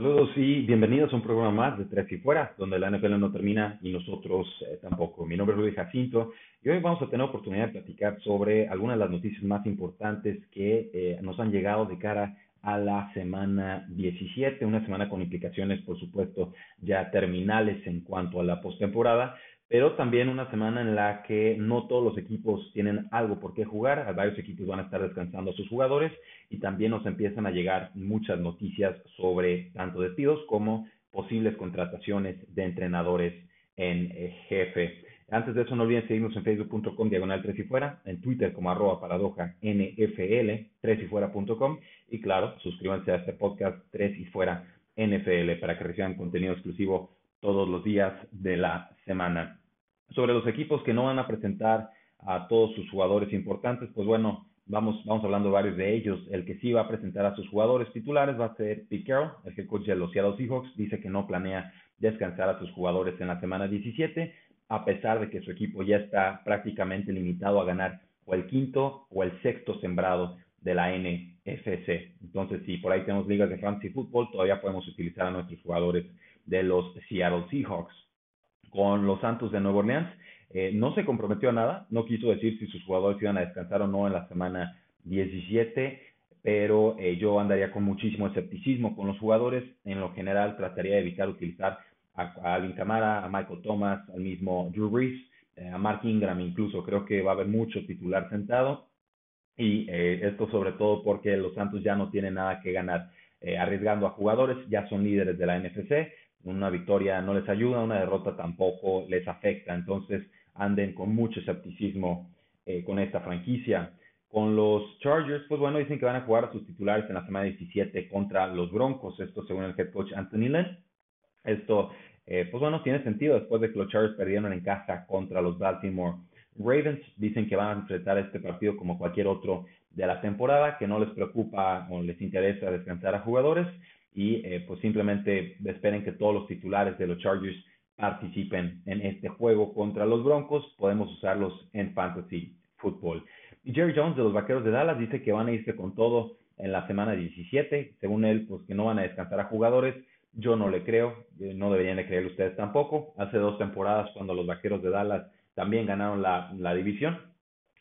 Saludos y bienvenidos a un programa más de Tres y Fuera, donde la NFL no termina y nosotros eh, tampoco. Mi nombre es Luis Jacinto y hoy vamos a tener oportunidad de platicar sobre algunas de las noticias más importantes que eh, nos han llegado de cara a la semana 17, una semana con implicaciones, por supuesto, ya terminales en cuanto a la postemporada, pero también una semana en la que no todos los equipos tienen algo por qué jugar, varios equipos van a estar descansando a sus jugadores y también nos empiezan a llegar muchas noticias sobre tanto despidos como posibles contrataciones de entrenadores en eh, jefe. Antes de eso, no olviden seguirnos en facebook.com diagonal 3 y fuera, en Twitter como arroba paradoja NFL, 3 y fuera.com y claro, suscríbanse a este podcast 3 y fuera NFL para que reciban contenido exclusivo todos los días de la semana sobre los equipos que no van a presentar a todos sus jugadores importantes, pues bueno, vamos, vamos hablando de varios de ellos. El que sí va a presentar a sus jugadores titulares va a ser Pete Carroll, el head coach de los Seattle Seahawks. Dice que no planea descansar a sus jugadores en la semana 17, a pesar de que su equipo ya está prácticamente limitado a ganar o el quinto o el sexto sembrado de la NFC. Entonces, si por ahí tenemos ligas de fantasy fútbol, todavía podemos utilizar a nuestros jugadores de los Seattle Seahawks con los Santos de Nueva Orleans. Eh, no se comprometió a nada, no quiso decir si sus jugadores iban a descansar o no en la semana 17, pero eh, yo andaría con muchísimo escepticismo con los jugadores. En lo general, trataría de evitar utilizar a, Alvin Kamara, a Michael Thomas, al mismo Drew Brees, eh, a Mark Ingram incluso. Creo que va a haber mucho titular sentado. Y esto sobre todo porque los Santos ya no tienen nada que ganar arriesgando a jugadores, ya son líderes de la NFC una victoria no les ayuda, una derrota tampoco les afecta. Entonces anden con mucho escepticismo eh, con esta franquicia. Con los Chargers, pues bueno, dicen que van a jugar a sus titulares en la semana 17 contra los Broncos, esto según el head coach Anthony Lynn. Esto, eh, pues bueno, tiene sentido después de que los Chargers perdieron en casa contra los Baltimore Ravens. Dicen que van a enfrentar este partido como cualquier otro de la temporada, que no les preocupa o les interesa descansar a jugadores y eh, pues simplemente esperen que todos los titulares de los Chargers participen en este juego contra los Broncos. Podemos usarlos en fantasy football. Y Jerry Jones de los Vaqueros de Dallas dice que van a irse con todo en la semana 17. Según él, pues que no van a descansar a jugadores. Yo no le creo, eh, no deberían de creer ustedes tampoco. Hace dos temporadas, cuando los Vaqueros de Dallas también ganaron la, la división,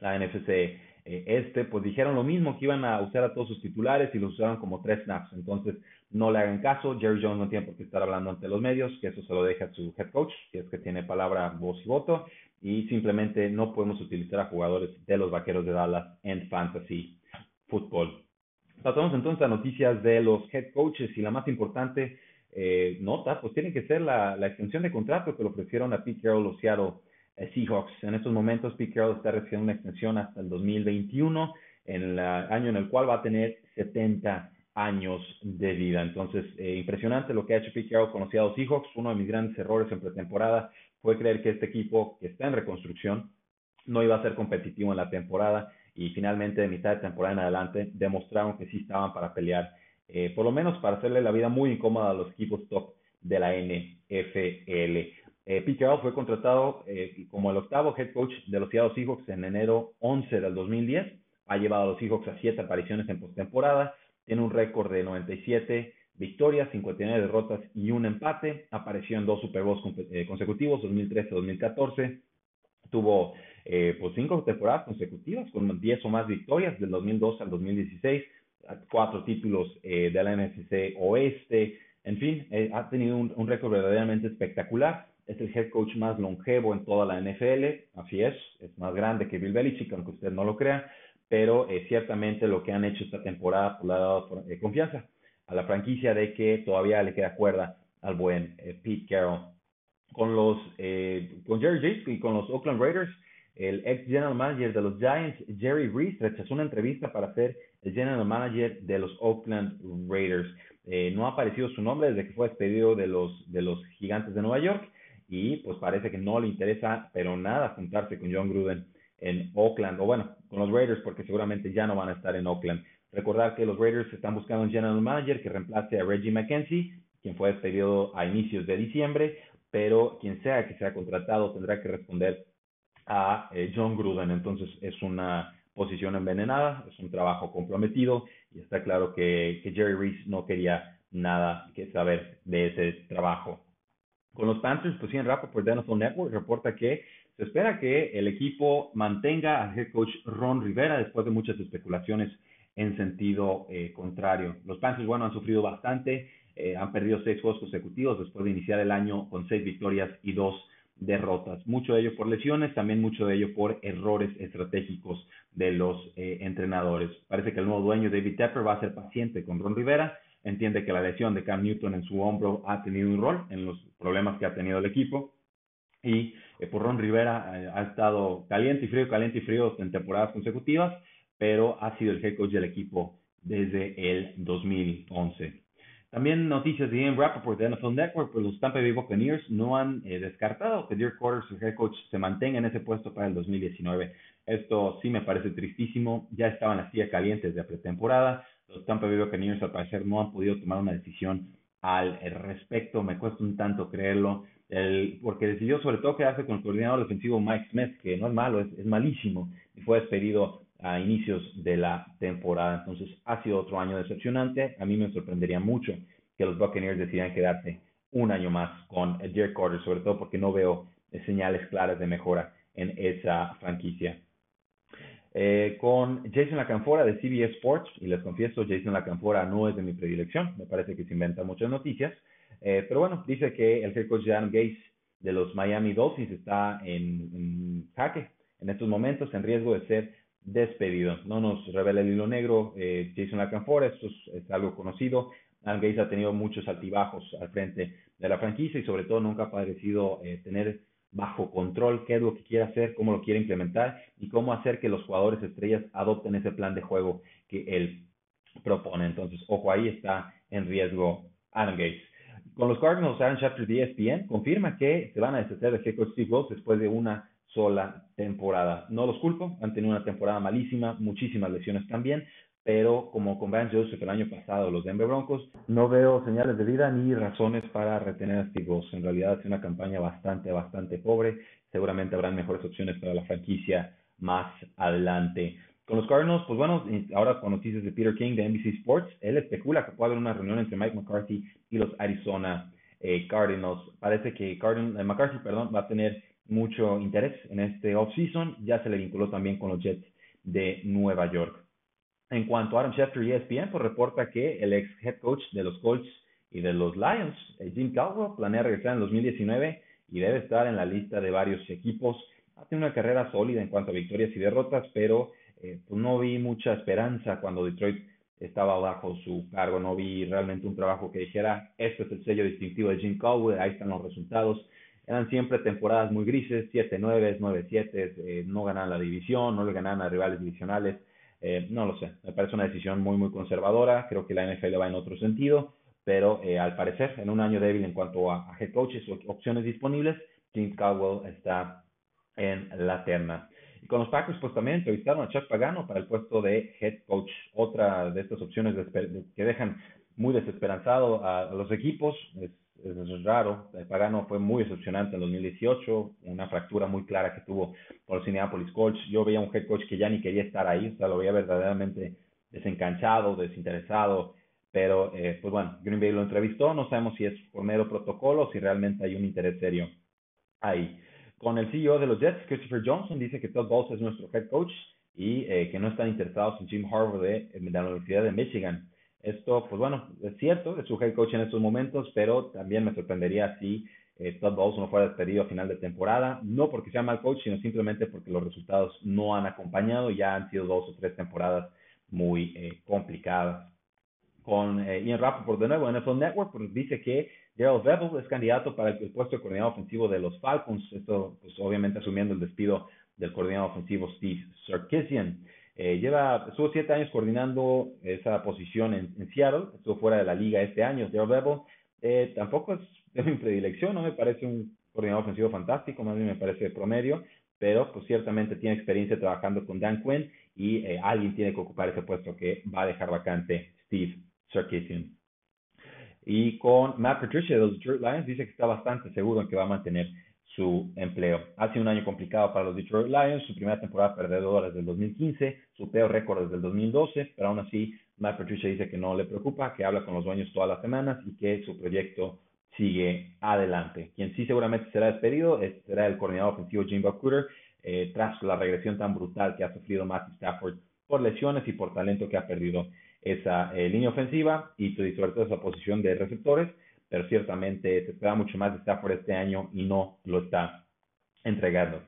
la NFC eh, este, pues dijeron lo mismo, que iban a usar a todos sus titulares y los usaron como tres snaps. Entonces, no le hagan caso. Jerry Jones no tiene por qué estar hablando ante los medios, que eso se lo deja a su head coach, que es que tiene palabra, voz y voto. Y simplemente no podemos utilizar a jugadores de los vaqueros de Dallas en fantasy football. Pasamos entonces a noticias de los head coaches y la más importante eh, nota, pues tiene que ser la, extensión de contrato que le ofrecieron a Pete Carroll eh, Seahawks. En estos momentos Pete Carroll está recibiendo una extensión hasta el 2021, en el año en el cual va a tener 70 años de vida. Entonces, eh, impresionante lo que ha hecho Pete Carroll con los Seahawks. Uno de mis grandes errores en pretemporada fue creer que este equipo, que está en reconstrucción, no iba a ser competitivo en la temporada y finalmente de mitad de temporada en adelante demostraron que sí estaban para pelear, eh, por lo menos para hacerle la vida muy incómoda a los equipos top de la NFL. Eh, Pete Carroll fue contratado eh, como el octavo head coach de los Seattle Seahawks en enero 11 del 2010. Ha llevado a los Seahawks a siete apariciones en postemporada tiene un récord de 97 victorias, 59 derrotas y un empate. Apareció en dos Super Bowls eh, consecutivos, 2013-2014. Tuvo eh, pues cinco temporadas consecutivas con 10 o más victorias del 2012 al 2016, cuatro títulos eh, de la NFC Oeste. En fin, eh, ha tenido un récord verdaderamente espectacular. Es el head coach más longevo en toda la NFL, así es, es más grande que Bill Belichick, aunque usted no lo crea pero eh, ciertamente lo que han hecho esta temporada pues, le ha dado eh, confianza a la franquicia de que todavía le queda cuerda al buen eh, Pete Carroll. Con los con Jerry Jace y con los Oakland Raiders, el ex general manager de los Giants, Jerry Reese, rechazó una entrevista para ser el general manager de los Oakland Raiders. No ha aparecido su nombre desde que fue despedido de los, de los Gigantes de Nueva York y pues parece que no le interesa, pero nada, juntarse con John Gruden en Oakland, o bueno, con los Raiders, porque seguramente ya no van a estar en Oakland. Recordar que los Raiders están buscando un general manager que reemplace a Reggie McKenzie, quien fue despedido a inicios de diciembre, pero quien sea que sea contratado tendrá que responder a eh, John Gruden. Entonces es una posición envenenada, es un trabajo comprometido y está claro que, que Jerry Reese no quería nada que saber de ese trabajo. Con los Panthers, pues sí, en por de NFL Network reporta que se espera que el equipo mantenga al head coach Ron Rivera después de muchas especulaciones en sentido eh, contrario. Los Panthers, bueno, han sufrido bastante, eh, han perdido seis juegos consecutivos después de iniciar el año con seis victorias y dos derrotas. Mucho de ello por lesiones, también mucho de ello por errores estratégicos de los eh, entrenadores. Parece que el nuevo dueño, David Tepper, va a ser paciente con Ron Rivera. Entiende que la lesión de Cam Newton en su hombro ha tenido un rol en los problemas que ha tenido el equipo. Y eh, por Ron Rivera eh, ha estado caliente y frío, caliente y frío en temporadas consecutivas, pero ha sido el head coach del equipo desde el 2011. También noticias de Ian Rappaport de NFL Network, pues los Tampa Bay Buccaneers no han eh, descartado que Dirk Quarters, el head coach, se mantenga en ese puesto para el 2019. Esto sí me parece tristísimo. Ya estaban las silla calientes de pretemporada. Los Tampa Bay Buccaneers, al parecer, no han podido tomar una decisión al respecto. Me cuesta un tanto creerlo. El, porque decidió sobre todo quedarse con el coordinador defensivo Mike Smith, que no es malo, es, es malísimo, y fue despedido a inicios de la temporada. Entonces ha sido otro año decepcionante. A mí me sorprendería mucho que los Buccaneers decidieran quedarse un año más con Jerry Carter, sobre todo porque no veo señales claras de mejora en esa franquicia. Eh, con Jason Lacanfora de CBS Sports, y les confieso, Jason Lacanfora no es de mi predilección, me parece que se inventa muchas noticias, eh, pero bueno, dice que el head coach Adam Gates de los Miami Dolphins está en, en jaque en estos momentos, en riesgo de ser despedido. No nos revela el hilo negro eh, Jason Lacanfora, esto es, algo conocido. Adam Gates ha tenido muchos altibajos al frente de la franquicia y sobre todo nunca ha parecido eh, tener bajo control qué es lo que quiere hacer, cómo lo quiere implementar y cómo hacer que los jugadores estrellas adopten ese plan de juego que él propone. Entonces, ojo, ahí está en riesgo Adam Gates. Con los Cardinals, Aaron Chapter de ESPN confirma que se van a deshacer de head Steve Rose después de una sola temporada. No los culpo, han tenido una temporada malísima, muchísimas lesiones también, pero como con Vance Joseph el año pasado, los Denver Broncos, no veo señales de vida ni razones para retener a Steve Ross. En realidad es una campaña bastante, bastante pobre. Seguramente habrán mejores opciones para la franquicia más adelante. Con los Cardinals, pues bueno, ahora con noticias de Peter King de NBC Sports, él especula que puede haber una reunión entre Mike McCarthy y los Arizona eh, Cardinals. Parece que Cardinals, eh, McCarthy perdón, va a tener mucho interés en este offseason. Ya se le vinculó también con los Jets de Nueva York. En cuanto a Aaron Schefter y ESPN, pues reporta que el ex head coach de los Colts y de los Lions, eh, Jim Caldwell, planea regresar en 2019 y debe estar en la lista de varios equipos. Ha tenido una carrera sólida en cuanto a victorias y derrotas, pero eh, pues no vi mucha esperanza cuando Detroit estaba bajo su cargo. No vi realmente un trabajo que dijera, este es el sello distintivo de Jim Caldwell, ahí están los resultados eran siempre temporadas muy grises, 7-9, 9-7, eh, no ganaban la división, no le ganaban a rivales divisionales, eh, no lo sé, me parece una decisión muy, muy conservadora, creo que la NFL va en otro sentido, pero eh, al parecer, en un año débil en cuanto a, head coaches o opciones disponibles, James Caldwell está en la terna. Y con los Packers, pues también entrevistaron a Chuck Pagano para el puesto de head coach, otra de estas opciones que dejan muy desesperanzado a, a los equipos es raro. El Pagano fue muy decepcionante en 2018, una fractura muy clara que tuvo por los Indianapolis Colts. Yo veía un head coach que ya ni quería estar ahí, o sea, lo veía verdaderamente desencanchado, desinteresado. Pero, eh, pues bueno, Green Bay lo entrevistó, no sabemos si es por mero protocolo o si realmente hay un interés serio ahí. Con el CEO de los Jets, Christopher Johnson, dice que Todd Bowles es nuestro head coach y eh, que no están interesados en Jim Harbaugh de la Universidad de Michigan. Esto, pues bueno, es cierto, es su head coach en estos momentos, pero también me sorprendería si eh, Todd Bowles no fuera despedido a final de temporada, no porque sea mal coach, sino simplemente porque los resultados no han acompañado, ya han sido dos o tres temporadas muy eh, complicadas. Con eh, Ian Rappaport de nuevo, NFL Network pues dice que Gerald Vevel es candidato para el, puesto de coordinador ofensivo de los Falcons, esto pues obviamente asumiendo el despido del coordinador ofensivo Steve Sarkisian. Eh, lleva, estuvo siete años coordinando esa posición en, Seattle, estuvo fuera de la liga este año, Daredevil. Eh, tampoco es de mi predilección, no me parece un coordinador ofensivo fantástico, más bien me parece promedio, pero pues ciertamente tiene experiencia trabajando con Dan Quinn y eh, alguien tiene que ocupar ese puesto que va a dejar vacante Steve Sarkisian. Y con Matt Patricia de los Detroit Lions dice que está bastante seguro en que va a mantener su empleo. Ha sido un año complicado para los Detroit Lions, su primera temporada perdedora desde el 2015, su peor récord desde el 2012, pero aún así Matt Patricia dice que no le preocupa, que habla con los dueños todas las semanas y que su proyecto sigue adelante. Quien sí seguramente será despedido será el coordinador ofensivo Jim Buckcooter, eh, tras la regresión tan brutal que ha sufrido Matthew Stafford por lesiones y por talento que ha perdido esa eh, línea ofensiva y sobre todo esa posición de receptores, pero ciertamente se espera mucho más de Stafford este año y no lo está entregando.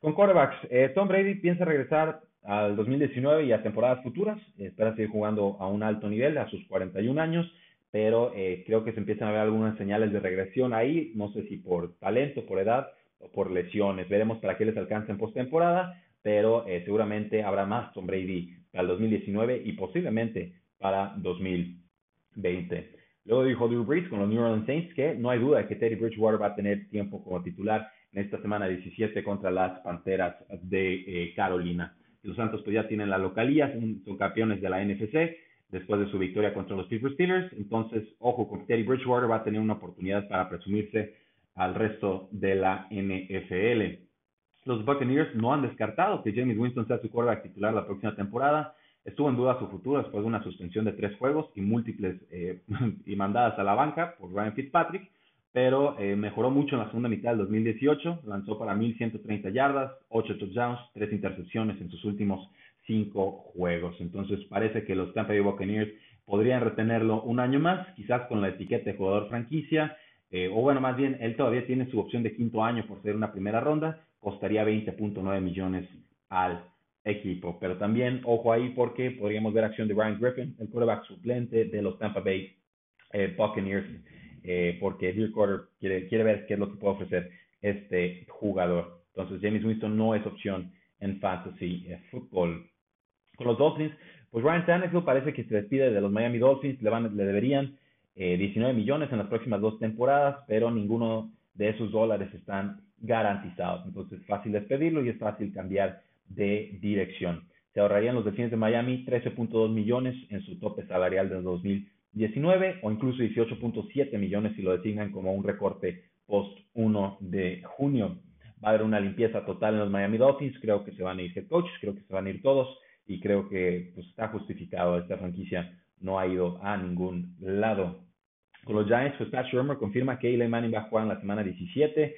Con quarterbacks, eh, Tom Brady piensa regresar al 2019 y a temporadas futuras, espera seguir jugando a un alto nivel a sus 41 años, pero eh, creo que se empiezan a ver algunas señales de regresión ahí, no sé si por talento, por edad o por lesiones, veremos para qué les alcanza en postemporada, pero seguramente habrá más Tom Brady para el 2019 y posiblemente para 2020. Luego dijo Drew Brees con los New Orleans Saints que no hay duda de que Teddy Bridgewater va a tener tiempo como titular en esta semana 17 contra las Panteras de eh, Carolina. Los Santos pues ya tienen la localía, son, campeones de la NFC después de su victoria contra los Pittsburgh Steelers. Entonces, ojo con Teddy Bridgewater va a tener una oportunidad para presumirse al resto de la NFL. Los Buccaneers no han descartado que James Winston sea su quarterback titular la próxima temporada. Estuvo en duda su futuro después de una suspensión de tres juegos y múltiples eh, y mandadas a la banca por Ryan Fitzpatrick, pero eh, mejoró mucho en la segunda mitad del 2018, lanzó para 1.130 yardas, 8 touchdowns, 3 intercepciones en sus últimos 5 juegos. Entonces parece que los Tampa Bay Buccaneers podrían retenerlo un año más, quizás con la etiqueta de jugador franquicia, eh, o bueno, más bien, él todavía tiene su opción de quinto año por ser una primera ronda, costaría 20.9 millones al equipo. Pero también, ojo ahí, porque podríamos ver acción de Ryan Griffin, el quarterback suplente de los Tampa Bay eh, Buccaneers, eh, porque Dirk Carter quiere, quiere ver qué es lo que puede ofrecer este jugador. Entonces, James Winston no es opción en fantasy eh, football. Con los Dolphins, pues Ryan Tannehill parece que se despide de los Miami Dolphins, le, van, le deberían 19 millones en las próximas dos temporadas, pero ninguno de esos dólares están garantizados. Entonces, es fácil despedirlo y es fácil cambiar de dirección. Se ahorrarían los Delfines de Miami 13.2 millones en su tope salarial de 2019 o incluso 18.7 millones si lo designan como un recorte post 1 de junio. Va a haber una limpieza total en los Miami Dolphins. Creo que se van a ir head coaches, creo que se van a ir todos y creo que pues, está justificado. Esta franquicia no ha ido a ningún lado. Con los Giants, pues Pat Shermer confirma que Eli Manning va a jugar en la semana 17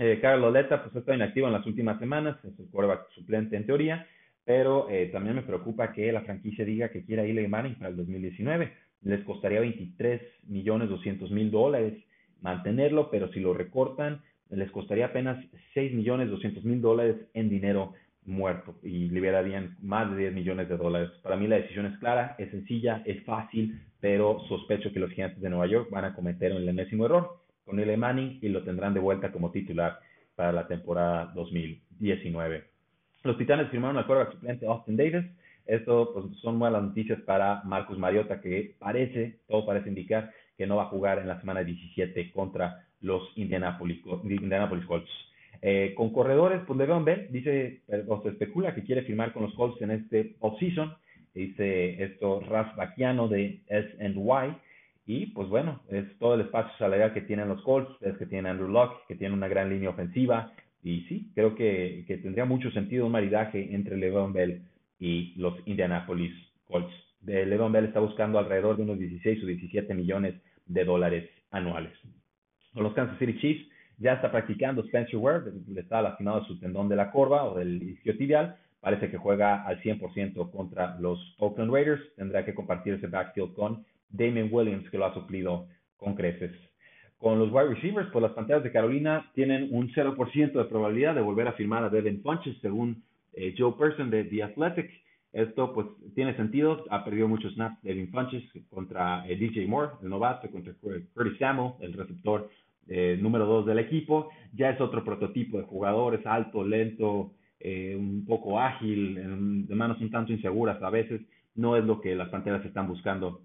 eh, Carlos Loleta pues, está inactivo en las últimas semanas, es el quarterback suplente en teoría, pero eh, también me preocupa que la franquicia diga que quiere a Eli Manning para el 2019. Les costaría 23 millones 200 mil dólares mantenerlo, pero si lo recortan, les costaría apenas 6 millones 200 mil dólares en dinero muerto y liberarían más de 10 millones de dólares. Para mí la decisión es clara, es sencilla, es fácil, pero sospecho que los gigantes de Nueva York van a cometer el enésimo error con Eli Manning y lo tendrán de vuelta como titular para la temporada 2019. Los Titanes firmaron al quarterback suplente Austin Davis. Esto pues, son buenas noticias para Marcus Mariota, que parece, todo parece indicar que no va a jugar en la semana 17 contra los Indianapolis, Indianapolis Colts. Eh, con corredores, pues Le'Veon Bell dice, o se especula que quiere firmar con los Colts en este offseason. Dice esto Raf Baquiano de SNY y pues bueno, es todo el espacio salarial que tienen los Colts, es que tiene Andrew Locke, que tiene una gran línea ofensiva. Y sí, creo que, tendría mucho sentido un maridaje entre Le'Veon Bell y los Indianapolis Colts. Le'Veon Bell está buscando alrededor de unos 16 o 17 millones de dólares anuales. Con los Kansas City Chiefs ya está practicando Spencer Ware, le está lastimado su tendón de la corva o del isquiotibial. Parece que juega al 100% contra los Oakland Raiders. Tendrá que compartir ese backfield con Damien Williams, que lo ha suplido con creces. Con los wide receivers, pues las Panteras de Carolina tienen un 0% de probabilidad de volver a firmar a Devin Funches, según eh, Joe Person de The Athletic. Esto pues tiene sentido, ha perdido muchos snaps Devin Funches contra eh, DJ Moore, el novato, contra Curtis Samuel, el receptor eh, número dos del equipo. Ya es otro prototipo de jugador, es alto, lento, eh, un poco ágil, de manos un tanto inseguras a veces. No es lo que las Panteras están buscando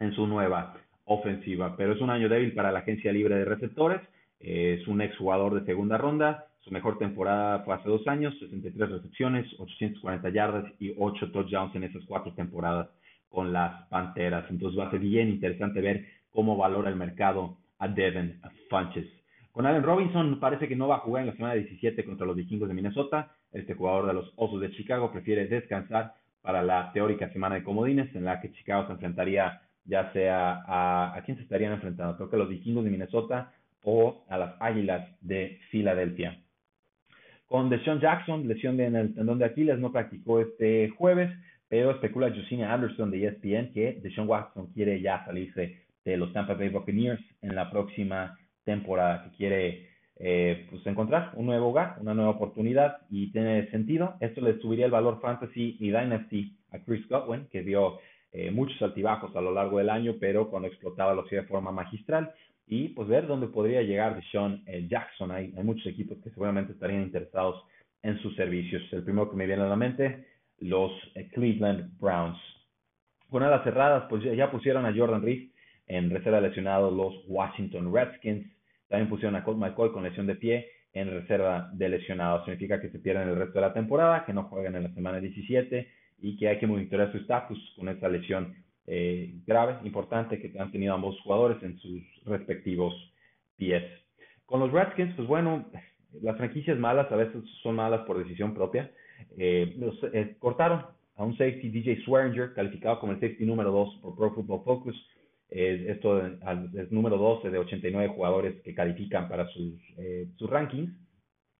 en su nueva ofensiva, pero es un año débil para la agencia libre de receptores. es un exjugador de segunda ronda. Su mejor temporada fue hace dos años, 63 recepciones, 840 yardas y 8 touchdowns en esas cuatro temporadas con las Panteras. Entonces va a ser bien interesante ver cómo valora el mercado a Devin Funches. Con Allen Robinson parece que no va a jugar en la semana 17 contra los vikingos de Minnesota. Este jugador de los Osos de Chicago prefiere descansar para la teórica semana de comodines en la que Chicago se enfrentaría ya sea a, a quién se estarían enfrentando, creo que a los vikingos de Minnesota o a las Águilas de Filadelfia. Con Deshaun Jackson, lesión en el tendón de Aquiles, no practicó este jueves, pero especula Justina Anderson de ESPN que Deshaun Jackson quiere ya salirse de los Tampa Bay Buccaneers en la próxima temporada, que quiere eh, pues encontrar un nuevo hogar, una nueva oportunidad y tiene sentido. Esto le subiría el valor fantasy y dynasty a Chris Godwin, que dio eh, muchos altibajos a lo largo del año, pero cuando explotaba lo hacía de forma magistral. Y pues ver dónde podría llegar Deshaun eh, Jackson. Hay, muchos equipos que seguramente estarían interesados en sus servicios. El primero que me viene a la mente, los Cleveland Browns. Con alas cerradas, pues ya pusieron a Jordan Reed en reserva lesionado los Washington Redskins. También pusieron a Colt McCoy con lesión de pie en reserva de lesionados. Significa que se pierden el resto de la temporada, que no juegan en la semana 17 y que hay que monitorear su estatus con esta lesión eh, grave, importante que han tenido ambos jugadores en sus respectivos pies. Con los Redskins, pues bueno, las franquicias malas a veces son malas por decisión propia. Eh, los, eh, cortaron a un safety DJ Swearinger, calificado como el safety número 2 por Pro Football Focus, esto es número 12 de 89 jugadores que califican para sus, eh, sus rankings.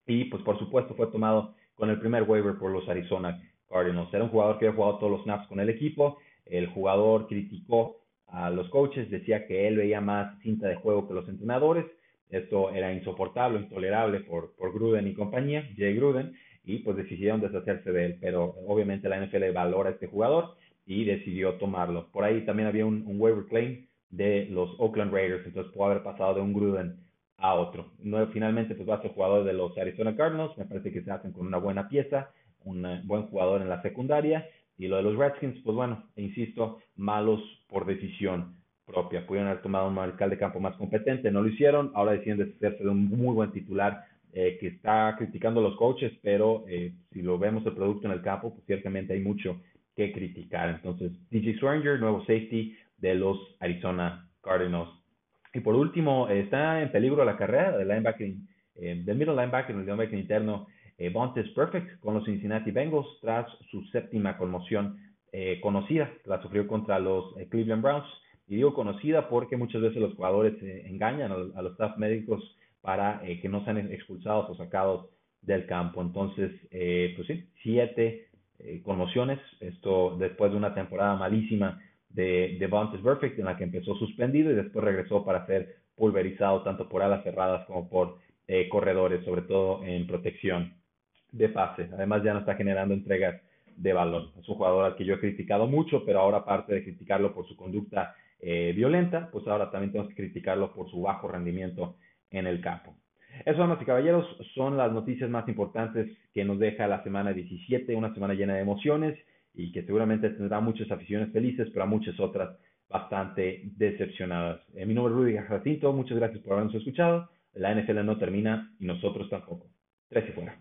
Y pues por supuesto fue tomado con el primer waiver por los Arizona Cardinals. Era un jugador que había jugado todos los snaps con el equipo. El jugador criticó a los coaches, decía que él veía más cinta de juego que los entrenadores. Esto era insoportable, intolerable por, por Gruden y compañía, Jay Gruden, y pues decidieron deshacerse de él. Pero obviamente la NFL valora a este jugador y decidió tomarlo. Por ahí también había un, waiver claim de los Oakland Raiders, entonces puede haber pasado de un Gruden a otro. No, finalmente, pues va a ser jugador de los Arizona Cardinals, me parece que se hacen con una buena pieza, un buen jugador en la secundaria, y lo de los Redskins, pues bueno, insisto, malos por decisión propia. Pudieron haber tomado un mariscal de campo más competente, no lo hicieron, ahora deciden deshacerse de un muy buen titular eh, que está criticando a los coaches, pero eh, si lo vemos el producto en el campo, pues ciertamente hay mucho que criticar. Entonces, DJ Swearinger, nuevo safety de los Arizona Cardinals. Y por último, está en peligro la carrera del linebacker, eh, del middle linebacker, el linebacker interno, eh, Bontes Perfect, con los Cincinnati Bengals, tras su séptima conmoción eh, conocida, la sufrió contra los eh, Cleveland Browns. Y digo conocida porque muchas veces los jugadores engañan a, los staff médicos para que no sean expulsados o sacados del campo. Entonces, pues sí, siete eh, conmociones, esto después de una temporada malísima de, de Perfect en la que empezó suspendido y después regresó para ser pulverizado tanto por alas cerradas como por eh, corredores, sobre todo en protección de pase. Además ya no está generando entregas de balón. Es un jugador al que yo he criticado mucho, pero ahora aparte de criticarlo por su conducta eh, violenta, pues ahora también tenemos que criticarlo por su bajo rendimiento en el campo. Eso, damas y caballeros, son las noticias más importantes que nos deja la semana 17, una semana llena de emociones y que seguramente tendrá muchas aficiones felices, pero a muchas otras bastante decepcionadas. Eh, mi nombre es Rudy Jacinto, muchas gracias por habernos escuchado. La NFL no termina y nosotros tampoco. Tres y fuera.